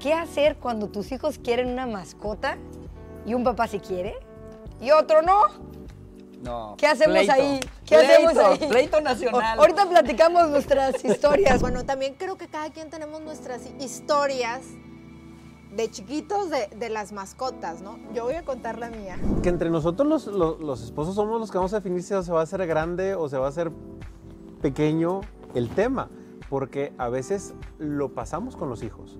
¿Qué hacer cuando tus hijos quieren una mascota y un papá sí quiere y otro no? No. ¿Qué hacemos pleito. ahí? ¿Qué Pleito, hacemos ahí? Pleito nacional. O- ahorita platicamos nuestras historias. Bueno, también creo que cada quien tenemos nuestras historias de chiquitos de, de las mascotas, ¿no? Yo voy a contar la mía. Que entre nosotros los, los- los esposos somos los que vamos a definir si se va a hacer grande o se va a hacer pequeño el tema, porque a veces lo pasamos con los hijos.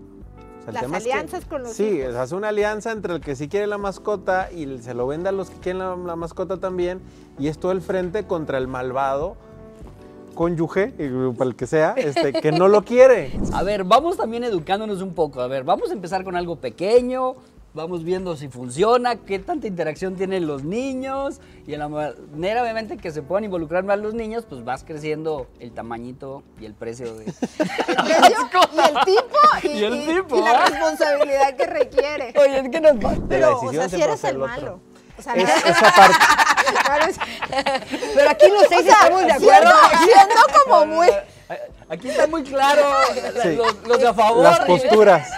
O sea, el Las es que- alianzas con los sí, hijos. se hace una alianza entre el que sí quiere la mascota y se lo vende a los que quieren la, la mascota también, y es todo el frente contra el malvado cónyuge, eh, para el que sea, este, que no lo quiere. A ver, vamos también educándonos un poco. A ver, vamos a empezar con algo pequeño. Vamos viendo si funciona, qué tanta interacción tienen los niños. Y en la manera, obviamente, que se puedan involucrar más los niños, pues vas creciendo el tamañito y el precio de. El precio y el tipo y, Y el y- tipo, y la ¿ah? responsabilidad que requiere. Oye, es que nos la Pero, o sea, si eres el otro. malo. O sea, Es- no- esa parte. Pero aquí los seis o sea, estamos de acuerdo. Siendo como muy... Aquí está muy claro Sí. los, los de a favor. Las posturas.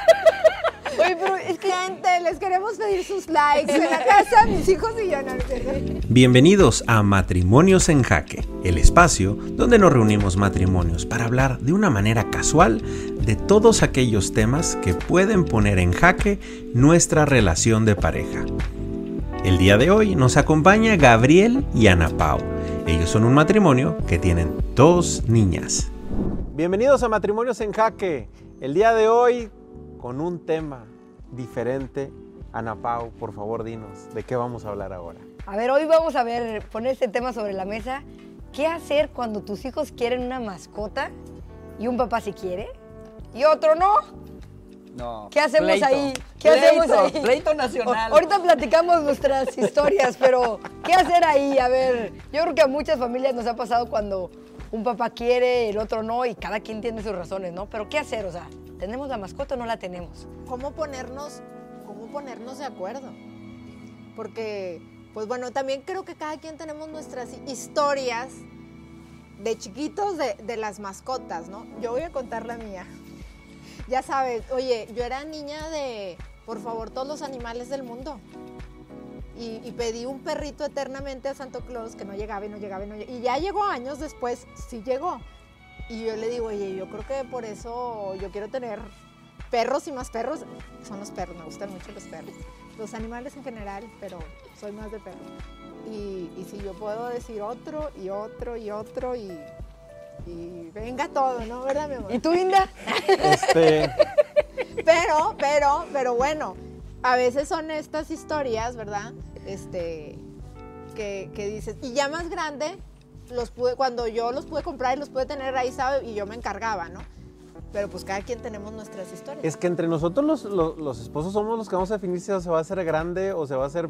Oye, pero Gente, les queremos pedir sus likes en la casa, mis hijos y yo. No. Bienvenidos a Matrimonios en Jaque, el espacio donde nos reunimos matrimonios para hablar de una manera casual de todos aquellos temas que pueden poner en jaque nuestra relación de pareja. El día de hoy nos acompaña Gabriel y Ana Pau. Ellos son un matrimonio que tienen dos niñas. Bienvenidos a Matrimonios en Jaque. El día de hoy con un tema diferente. Ana Pau, por favor, dinos, ¿de qué vamos a hablar ahora? A ver, hoy vamos a ver, poner este tema sobre la mesa. ¿Qué hacer cuando tus hijos quieren una mascota y un papá sí quiere y otro no? No. ¿Qué hacemos pleito. ahí? ¿Qué Pleito, hacemos ahí? Pleito nacional. O- ahorita platicamos nuestras historias, pero ¿qué hacer ahí? A ver, yo creo que a muchas familias nos ha pasado cuando un papá quiere, el otro no, y cada quien tiene sus razones, ¿no? Pero ¿qué hacer? O sea, ¿tenemos la mascota o no la tenemos? ¿Cómo ponernos, cómo ponernos de acuerdo? Porque, pues bueno, también creo que cada quien tenemos nuestras historias de chiquitos de, las mascotas, ¿no? Yo voy a contar la mía. Ya sabes, oye, yo era niña de, por favor, todos los animales del mundo. Y, y pedí un perrito eternamente a Santo Claus que no llegaba y no llegaba y no llegaba. Y ya llegó años después, sí llegó. Y yo le digo, oye, yo creo que por eso yo quiero tener perros y más perros. Son los perros, me gustan mucho los perros. Los animales en general, pero soy más de perros. Y, y si yo puedo decir otro y otro y otro y, y venga todo, ¿no? ¿Verdad, mi amor? ¿Y tú, Linda? Este, Pero, pero, pero bueno, a veces son estas historias, ¿verdad? Este, que, que dices, y ya más grande, los pude, cuando yo los pude comprar y los pude tener ahí, ¿sabe? Y yo me encargaba, ¿no? Pero pues cada quien tenemos nuestras historias. es que entre nosotros los, los- los esposos somos los que vamos a definir si se va a hacer grande o se va a hacer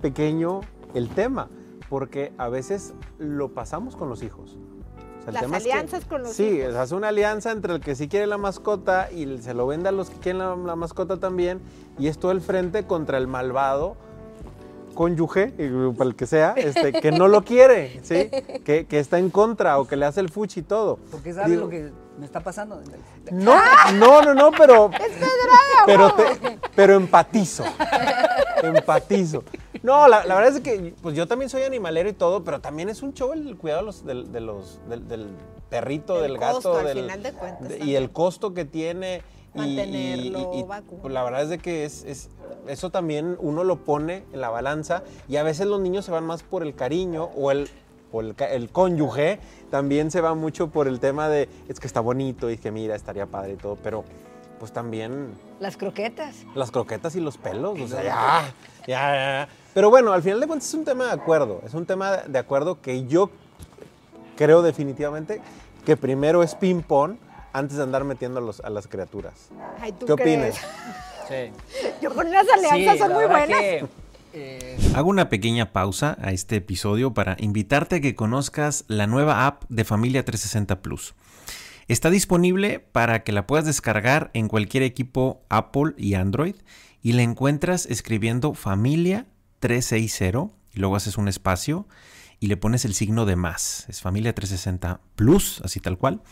pequeño el tema, porque a veces lo pasamos con los hijos. O sea, el Las tema es que- alianzas con los sí, hijos. se hace una alianza entre el que sí quiere la mascota y se lo vende a los que quieren la, la mascota también, y es todo el frente contra el malvado cónyuge, eh, para el que sea, este, que no lo quiere, ¿sí? Que, que está en contra o que le hace el fuchi y todo. Porque sabes Digo, lo que me está pasando. No, no, no, no, pero. pero, te- pero empatizo. Empatizo. No, la, la verdad es que pues yo también soy animalero y todo, pero también es un show el cuidado de los, del, de los, del, del perrito, El del gato. al del- final de cuentas, de- y el costo que tiene. Mantenerlo y- y, vacuno. pues, la verdad es de que es, es- eso también uno lo pone en la balanza y a veces los niños se van más por el cariño o el, o el, el cónyuge también se va mucho por el tema de es que está bonito y que mira, estaría padre y todo, pero pues también Las croquetas. las croquetas y los pelos, o sea, ya, ya, ya. Pero bueno, al final de cuentas es un tema de acuerdo, es un tema de acuerdo que yo creo definitivamente que primero es ping-pong antes de andar metiendo a, los- a las criaturas. Ay, ¿tú ¿Qué opinas? Sí. Yo con unas alianzas Sí, son muy buenas. que, eh, Hago una pequeña pausa a este episodio para invitarte a que conozcas la nueva app de Familia 360 Plus. Está disponible para que la puedas descargar en cualquier equipo Apple y Android y la encuentras escribiendo Familia 360 y luego haces un espacio y le pones el signo de más. Es Familia 360 Plus, así tal cual.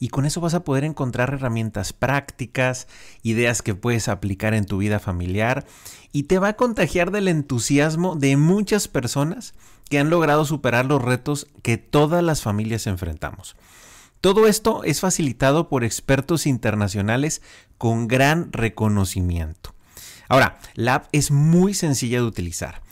Y con eso vas a poder encontrar herramientas prácticas, ideas que puedes aplicar en tu vida familiar y te va a contagiar del entusiasmo de muchas personas que han logrado superar los retos que todas las familias enfrentamos. Todo esto es facilitado por expertos internacionales con gran reconocimiento. Ahora, la app es muy sencilla de utilizar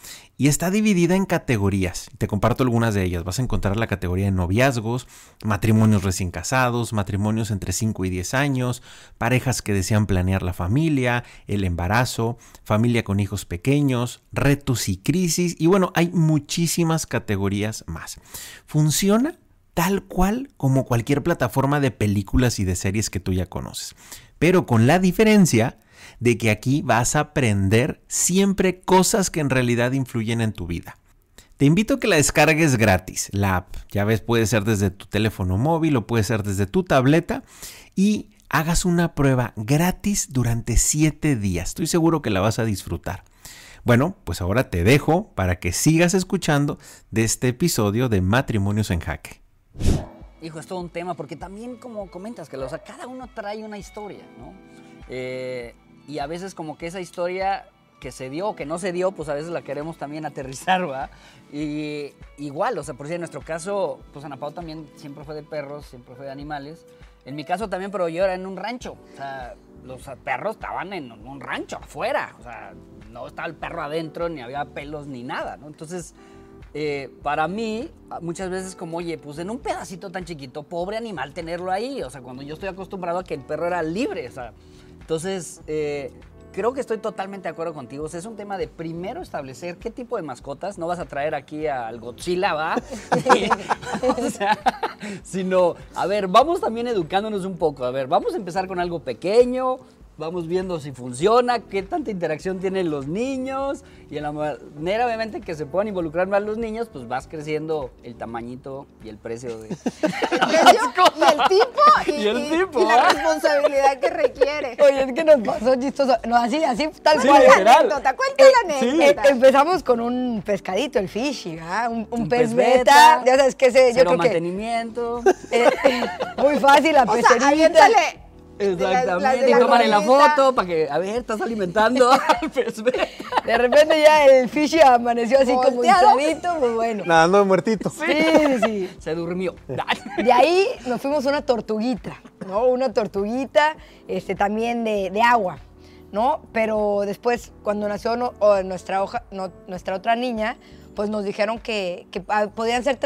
y está dividida en categorías. Te comparto algunas de ellas. Vas a encontrar la categoría de noviazgos, matrimonios recién casados, matrimonios entre 5 y 10 años, parejas que desean planear la familia, el embarazo, familia con hijos pequeños, retos y crisis. Y bueno, hay muchísimas categorías más. Funciona tal cual como cualquier plataforma de películas y de series que tú ya conoces. Pero con la diferencia de que aquí vas a aprender siempre cosas que en realidad influyen en tu vida. Te invito a que la descargues gratis, la app. Ya ves, puede ser desde tu teléfono móvil o puede ser desde tu tableta y hagas una prueba gratis durante 7 días. Estoy seguro que la vas a disfrutar. Bueno, pues ahora te dejo para que sigas escuchando de este episodio de Matrimonios en Jaque. Hijo, es todo un tema porque también como comentas que cada uno trae una historia, ¿no? Eh, y a veces como que esa historia que se dio o que no se dio, pues a veces la queremos también aterrizar, ¿va? Y igual, o sea, por si en nuestro caso, pues Ana Pau también siempre fue de perros, siempre fue de animales. En mi caso también, pero yo era en un rancho. O sea, los perros estaban en un rancho, afuera. O sea, no estaba el perro adentro, ni había pelos, ni nada, ¿no? Entonces, eh, para mí, muchas veces como, oye, pues en un pedacito tan chiquito, pobre animal tenerlo ahí. O sea, cuando yo estoy acostumbrado a que el perro era libre, o sea, entonces, eh, creo que estoy totalmente de acuerdo contigo. es un tema de primero establecer qué tipo de mascotas. No vas a traer aquí al Godzilla, ¿va? o sea, sino, a ver, vamos también educándonos un poco. A ver, vamos a empezar con algo pequeño, vamos viendo si funciona, qué tanta interacción tienen los niños y en la manera obviamente que se puedan involucrar más los niños, pues vas creciendo el tamañito y el precio de el precio y el tipo y, el tipo, y, la ¿ah? responsabilidad que requiere. Oye, es que nos pasó chistoso, no así, así tal cual. La anécdota, cuenta la eh, anécdota. Eh, empezamos con un pescadito, el fishy, ¿ah? un, un, pez, beta, ya sabes que ese, yo creo mantenimiento. que eh, muy fácil la o. Sea, Exactamente. y tomarle la foto para que, a ver, estás alimentando De repente ya el fishy amaneció así como hinchadito, pues bueno. Nadando de muertito. Sí, sí, sí. Se durmió. De ahí nos fuimos a una tortuguita, ¿no? Una tortuguita este, también de, de agua, ¿no? Pero después, cuando nació nuestra, hoja, nuestra otra niña, pues nos dijeron que, que ah, podían ser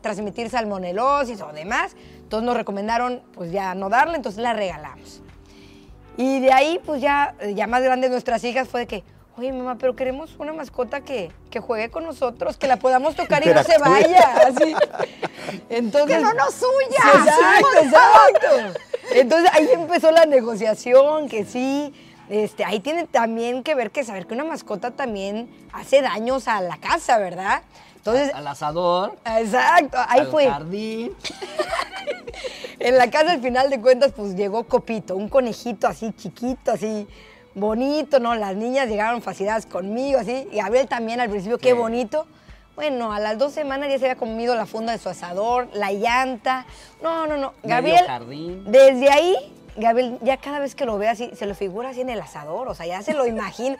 transmitir salmonelosis o demás. Entonces nos recomendaron pues ya no darle, entonces la regalamos. Y de ahí pues ya, ya más grandes nuestras hijas fue de que, oye mamá, pero queremos una mascota que, que juegue con nosotros, que la podamos tocar y no se vaya. Así. Entonces, que no nos suya. Exacto, exacto. Entonces ahí empezó la negociación, que sí. Este, ahí tiene también que ver que saber que una mascota también hace daños a la casa, ¿verdad? Entonces, al asador. Exacto, ahí al fue. jardín. en la casa, al final de cuentas, pues llegó Copito, un conejito así chiquito, así bonito, ¿no? Las niñas llegaron fascinadas conmigo, así. Y Gabriel también al principio, qué bonito. Bueno, a las dos semanas ya se había comido la funda de su asador, la llanta. No, no, no. Gabriel, jardín. desde ahí, Gabriel ya cada vez que lo ve así, se lo figura así en el asador, o sea, ya se lo imagina.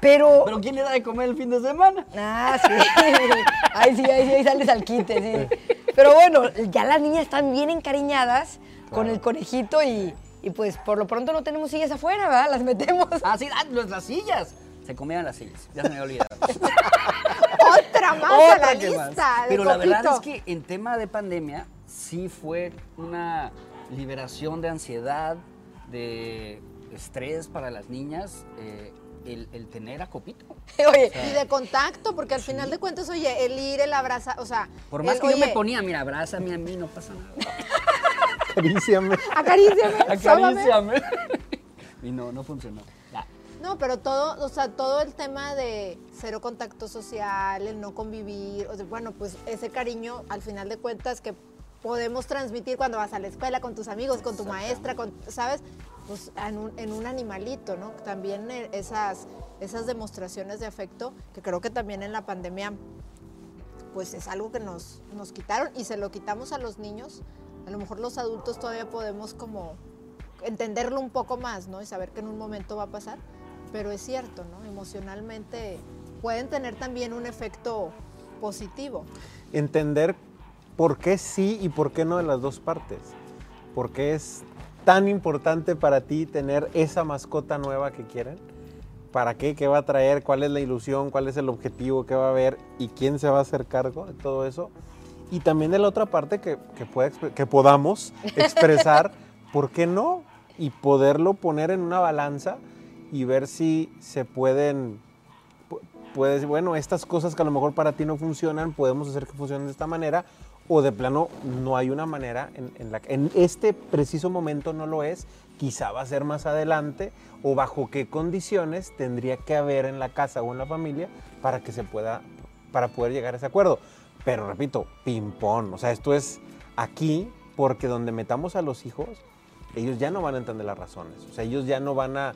Pero. ¿Pero quién le da de comer el fin de semana? Ah, sí. ahí sí, ahí sí, ahí sales al quite, sí. Pero bueno, ya las niñas están bien encariñadas con el conejito y, y, pues por lo pronto no tenemos sillas afuera, ¿verdad? Las metemos. Ah, sí, ah, las sillas. Se comían las sillas, ya se me olvidado. Otra más a la lista. Pero la verdad es que en tema de pandemia sí fue una liberación de ansiedad, de estrés para las niñas. Eh, el, tener a Copito. Oye, y de contacto, porque al final de cuentas, oye, el ir, el abrazar, o sea... Por más que yo me ponía, mira, abrázame a mí, no pasa nada. Acaríciame. Acaríciame. Acaríciame. y no, no funcionó. No, pero todo, o sea, todo el tema de cero contacto social, el no convivir, o sea, bueno, pues ese cariño, al final de cuentas, que podemos transmitir cuando vas a la escuela con tus amigos, con tu maestra, con, ¿sabes? pues, en, un, animalito, ¿no? También eh, esas, esas demostraciones de afecto, que creo que también en la pandemia, pues es algo que nos, nos quitaron y se lo quitamos a los niños a lo mejor los adultos todavía podemos como entenderlo un poco más, ¿no? Y saber que en un momento va a pasar, pero es cierto, ¿no? Emocionalmente pueden tener también un efecto positivo. Entender por qué sí y por qué no de las dos partes. ¿Por qué es tan importante para ti tener esa mascota nueva que quieren? ¿Para qué? ¿Qué va a traer? ¿Cuál es la ilusión? ¿Cuál es el objetivo? ¿Qué va a haber? ¿Y quién se va a hacer cargo de todo eso? Y también de la otra parte que, que, pueda que podamos expresar, ¿por qué no? Y poderlo poner en una balanza y ver si se pueden pu- puedes, bueno, estas cosas que a lo mejor para ti no funcionan, podemos hacer que funcionen de esta manera, o de plano no hay una manera en, la que en este preciso momento no lo es, quizá va a ser más adelante, o bajo qué condiciones tendría que haber en la casa o en la familia para que se pueda, para poder llegar a ese acuerdo. Pero repito, ping-pong, o sea, esto es aquí porque donde metamos a los hijos, ellos ya no van a entender las razones. O sea, ellos ya no van a,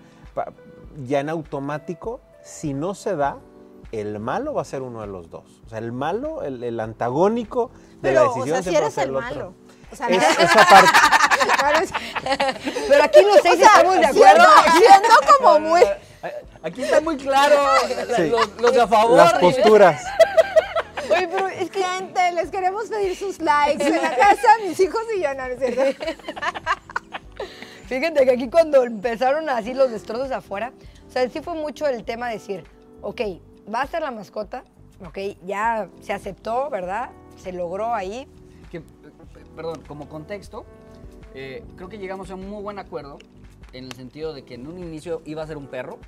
ya en automático, si no se da, el malo va a ser uno de los dos. O sea, el malo, el, el antagónico de la Pero, o decisión sea, si siempre va a eres ser el otro. malo. O sea, Es- esa parte. Pero aquí los seis o sea, estamos de siendo- acuerdo. Siendo como muy... Aquí está muy claro Sí. los, los de a favor. Las posturas. Oye, pero es que Gente, les queremos pedir sus likes en la casa, mis hijos y yo, no, no es cierto. Fíjate que aquí cuando empezaron así los destrozos afuera, o sea, sí fue mucho el tema de decir, ok, va a ser la mascota, ok, ya se aceptó, ¿verdad? Se logró ahí. que, eh, perdón, como contexto, eh, creo que llegamos a un muy buen acuerdo en el sentido de que en un inicio iba a ser un perro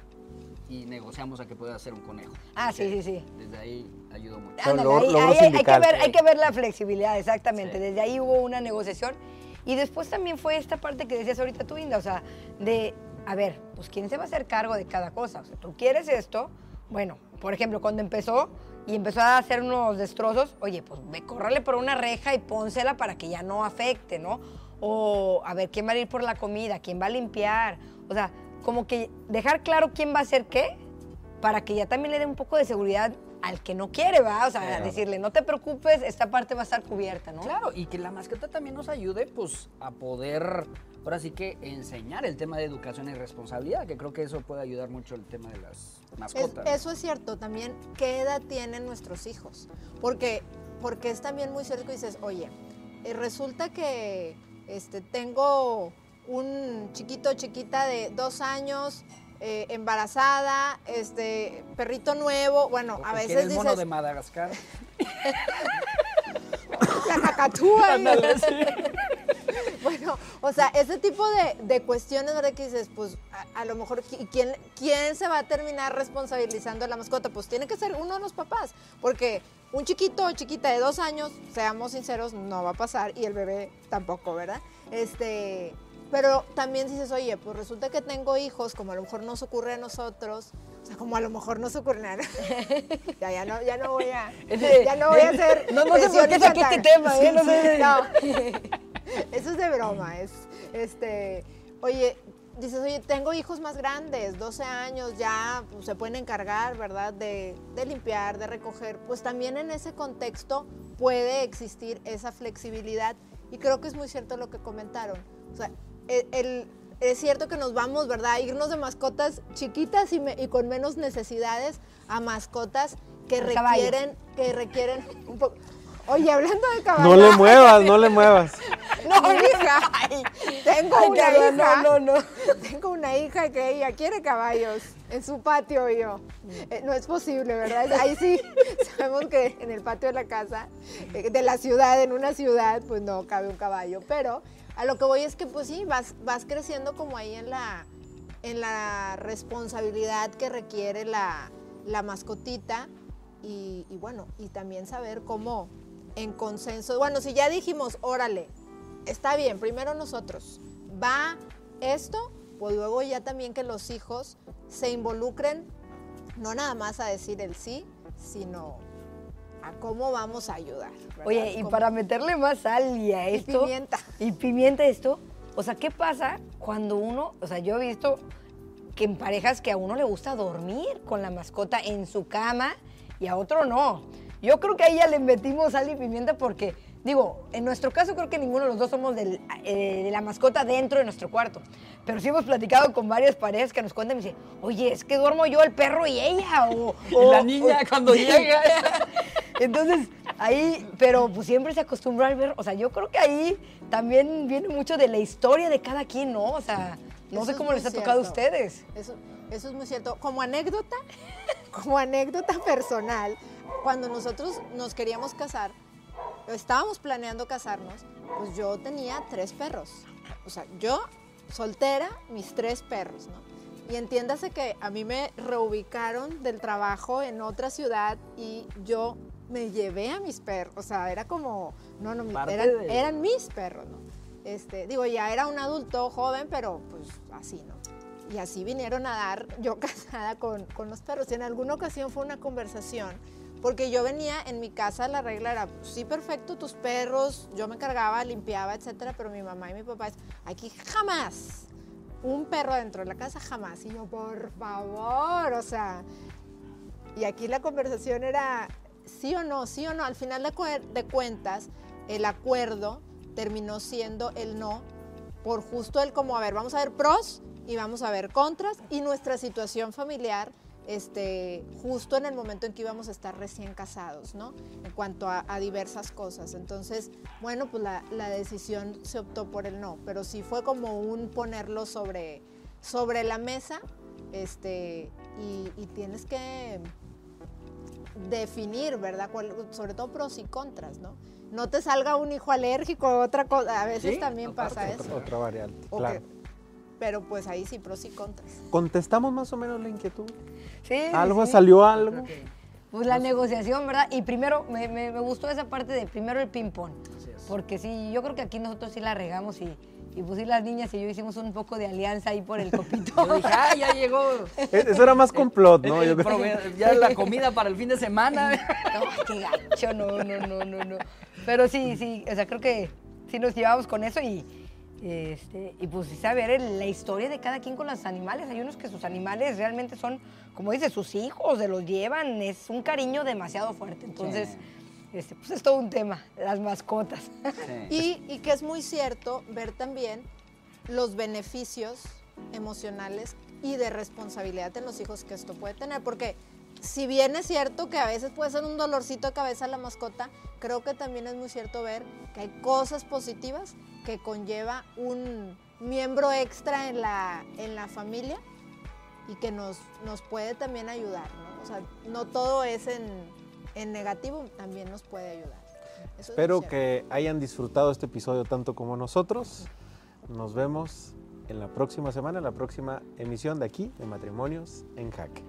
y negociamos a que pueda ser un conejo. Ah, sí, sí, sí. Desde ahí ayudó mucho. Pero Ándale, logro- ahí, logro ahí hay, que ver, hay que ver la flexibilidad, exactamente. Sí. Desde ahí hubo una negociación. Y después también fue esta parte que decías ahorita tú, Inda, o sea, de, a ver, pues quién se va a hacer cargo de cada cosa. O sea, tú quieres esto, bueno, por ejemplo, cuando empezó y empezó a hacer unos destrozos, oye, pues ve, córrele por una reja y pónsela para que ya no afecte, ¿no? O a ver, ¿quién va a ir por la comida? ¿Quién va a limpiar? O sea, como que dejar claro quién va a hacer qué para que ya también le dé un poco de seguridad al que no quiere, ¿va? O sea, Claro. decirle, no te preocupes, esta parte va a estar cubierta, ¿no? Claro, y que la mascota también nos ayude pues a poder, ahora sí que enseñar el tema de educación y responsabilidad, que creo que eso puede ayudar mucho el tema de las Es- mascotas. eso es cierto, también qué edad tienen nuestros hijos. Porque, porque es también muy cierto que dices, oye, eh, resulta que este, tengo un chiquito o chiquita de dos años, eh, embarazada, este, perrito nuevo, bueno, a veces ¿quieres dices, mono de Madagascar. la cacatúa. Bueno, o sea, ese tipo de, de cuestiones, ¿verdad? Que dices, pues a, a lo mejor, ¿qui- ¿quién, ¿quién se va a terminar responsabilizando de la mascota? Pues tiene que ser uno de los papás, porque un chiquito o chiquita de dos años, seamos sinceros, no va a pasar y el bebé tampoco, ¿verdad? Este, pero también dices, oye, pues resulta que tengo hijos, como a lo mejor nos ocurre a nosotros, o sea, como a lo mejor nos ocurre a... ya, ya no, ya no voy a, ya no voy a hacer No, no sé por qué saqué este tema, ¿eh? No sé. No. Eso es de broma, es este, oye, dices, oye, tengo hijos más grandes, 12 años, ya pues, se pueden encargar, ¿verdad? De, de limpiar, de recoger. Pues también en ese contexto puede existir esa flexibilidad y creo que es muy cierto lo que comentaron. O sea, el- el- es cierto que nos vamos, ¿verdad? A irnos de mascotas chiquitas y, me- y con menos necesidades a mascotas que El caballo. requieren, que requieren un poco... Oye, hablando de caballo. No le muevas, no le muevas. No, hija. Tengo Ay, una hija. no, no, no. Tengo una hija que ella quiere caballos en su patio y yo. eh, no es posible, ¿verdad? Ahí sí sabemos que en el patio de la casa, eh, de la ciudad, en una ciudad, pues no cabe un caballo. Pero a lo que voy es que pues sí, vas, vas creciendo como ahí en la, en la responsabilidad que requiere la, la mascotita y, y bueno, y también saber cómo en consenso, bueno, si ya dijimos, órale, está bien, primero nosotros, va esto, pues luego ya también que los hijos se involucren, no nada más a decir el sí, sino a cómo vamos a ayudar. ¿verdad? Oye, y Cómo- para meterle más sal y a Y esto. pimienta. Y pimienta esto. O sea, ¿qué pasa cuando uno, o sea, yo he visto que en parejas que a uno le gusta dormir con la mascota en su cama y a otro no. Yo creo que ahí ya le metimos sal y pimienta porque Digo, en nuestro caso creo que ninguno de los dos somos del- eh, de la mascota dentro de nuestro cuarto. Pero sí hemos platicado con varias parejas que nos cuentan y me dicen, oye, es que duermo yo, el perro y ella. O, la niña o- cuando Sí. llega. Entonces, ahí, pero pues siempre se acostumbró al ver, o sea, yo creo que ahí también viene mucho de la historia de cada quien, ¿no? O sea, no Eso sé cómo les ha tocado a ustedes. Eso, eso es muy cierto. Como anécdota, como anécdota personal, cuando nosotros nos queríamos casar, estábamos planeando casarnos, pues yo tenía tres perros. O sea, yo soltera, mis tres perros, ¿no? Y entiéndase que a mí me reubicaron del trabajo en otra ciudad y yo me llevé a mis perros. O sea, era como, no, no, de- eran mis perros, ¿no? Este, digo, ya era un adulto joven, pero pues así, ¿no? Y así vinieron a dar yo casada con, con los perros. Y en alguna ocasión fue una conversación, porque yo venía en mi casa, la regla era, sí, perfecto, tus perros, yo me cargaba, limpiaba, etcétera, pero mi mamá y mi papá es, aquí jamás, un perro dentro de la casa, jamás. Y yo, por favor, o sea, y aquí la conversación era sí o no, sí o no. Al final de, de cuentas, el acuerdo terminó siendo el no, por justo el como, a ver, vamos a ver pros y vamos a ver contras y nuestra situación familiar, este, justo en el momento en que íbamos a estar recién casados, ¿no? En cuanto a, a diversas cosas. Entonces, bueno, pues la, la decisión se optó por el no, pero sí fue como un ponerlo sobre, sobre la mesa, este, y, y tienes que definir, ¿verdad? Cuál- sobre todo pros y contras, ¿no? No te salga un hijo alérgico otra cosa. A veces Sí, también aparte, pasa Otra, eso. otra variante, claro. pero pues ahí sí, pros y contras. ¿Contestamos más o menos la inquietud? Sí, ¿Algo? sí. ¿Salió algo? Pues la negociación, ¿verdad? Y primero, me, me- me gustó esa parte de primero el ping-pong. Así es. Porque sí, yo creo que aquí nosotros sí la regamos y, y pues sí las niñas y yo hicimos un poco de alianza ahí por el copito. Yo dije, ah, ya llegó. E- Eso era más complot, ¿no? el- Yo el ya la comida para el fin de semana. No, qué gacho, no, no, no, no, no. Pero sí, sí, o sea, creo que sí nos llevamos con eso y, este, y pues sí saber el- la historia de cada quien con los animales. Hay unos que sus animales realmente son, como dice, sus hijos, se los llevan, es un cariño demasiado fuerte. Entonces, este, pues es todo un tema, las mascotas. Sí. Y, y que es muy cierto ver también los beneficios emocionales y de responsabilidad en los hijos que esto puede tener. Porque si bien es cierto que a veces puede ser un dolorcito de cabeza la mascota, creo que también es muy cierto ver que hay cosas positivas que conlleva un miembro extra en la, en la familia y que nos, nos puede también ayudar. ¿no? O sea, no todo es en, en negativo, también nos puede ayudar. Eso Espero que hayan disfrutado este episodio tanto como nosotros. Nos vemos en la próxima semana, en la próxima emisión de aquí, de Matrimonios en Jaque.